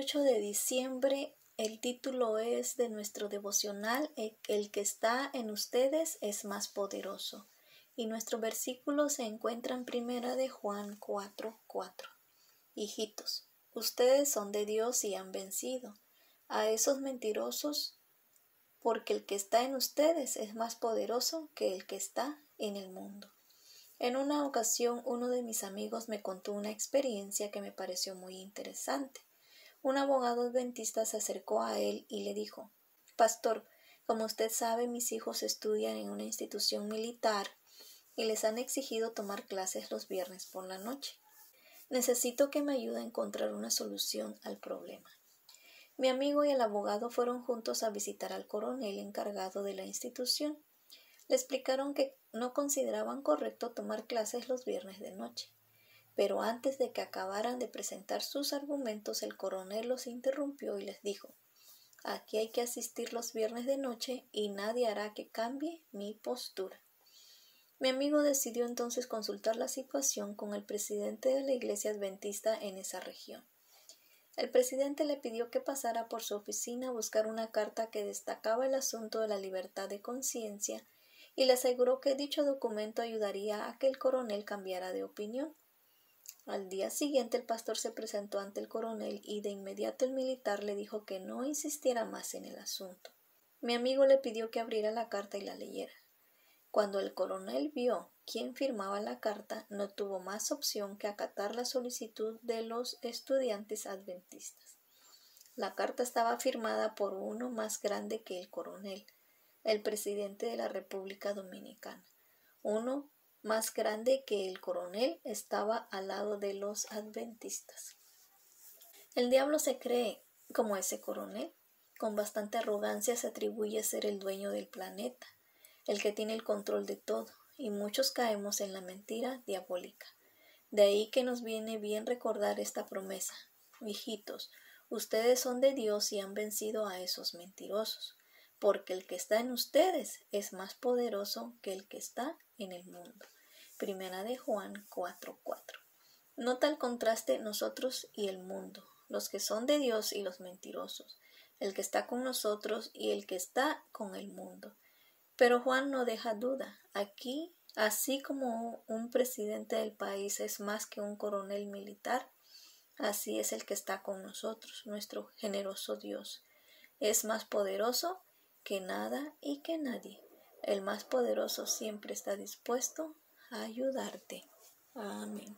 28 de diciembre el título es de nuestro devocional El que está en ustedes es más poderoso y nuestro versículo se encuentra en primera de Juan 4:4. 4. Hijitos, ustedes son de Dios y han vencido a esos mentirosos porque el que está en ustedes es más poderoso que el que está en el mundo. En una ocasión uno de mis amigos me contó una experiencia que me pareció muy interesante. Un abogado adventista se acercó a él y le dijo Pastor, como usted sabe, mis hijos estudian en una institución militar y les han exigido tomar clases los viernes por la noche. Necesito que me ayude a encontrar una solución al problema. Mi amigo y el abogado fueron juntos a visitar al coronel encargado de la institución. Le explicaron que no consideraban correcto tomar clases los viernes de noche. Pero antes de que acabaran de presentar sus argumentos, el coronel los interrumpió y les dijo Aquí hay que asistir los viernes de noche y nadie hará que cambie mi postura. Mi amigo decidió entonces consultar la situación con el presidente de la iglesia adventista en esa región. El presidente le pidió que pasara por su oficina a buscar una carta que destacaba el asunto de la libertad de conciencia y le aseguró que dicho documento ayudaría a que el coronel cambiara de opinión. Al día siguiente el pastor se presentó ante el coronel y de inmediato el militar le dijo que no insistiera más en el asunto. Mi amigo le pidió que abriera la carta y la leyera. Cuando el coronel vio quién firmaba la carta, no tuvo más opción que acatar la solicitud de los estudiantes adventistas. La carta estaba firmada por uno más grande que el coronel, el presidente de la República Dominicana. Uno más grande que el coronel estaba al lado de los adventistas. El diablo se cree como ese coronel. Con bastante arrogancia se atribuye a ser el dueño del planeta el que tiene el control de todo, y muchos caemos en la mentira diabólica. De ahí que nos viene bien recordar esta promesa. Hijitos, ustedes son de Dios y han vencido a esos mentirosos, porque el que está en ustedes es más poderoso que el que está en el mundo. Primera de Juan 4:4. Nota el contraste nosotros y el mundo, los que son de Dios y los mentirosos, el que está con nosotros y el que está con el mundo. Pero Juan no deja duda. Aquí, así como un presidente del país es más que un coronel militar, así es el que está con nosotros, nuestro generoso Dios. Es más poderoso que nada y que nadie. El más poderoso siempre está dispuesto ayudarte. Amén.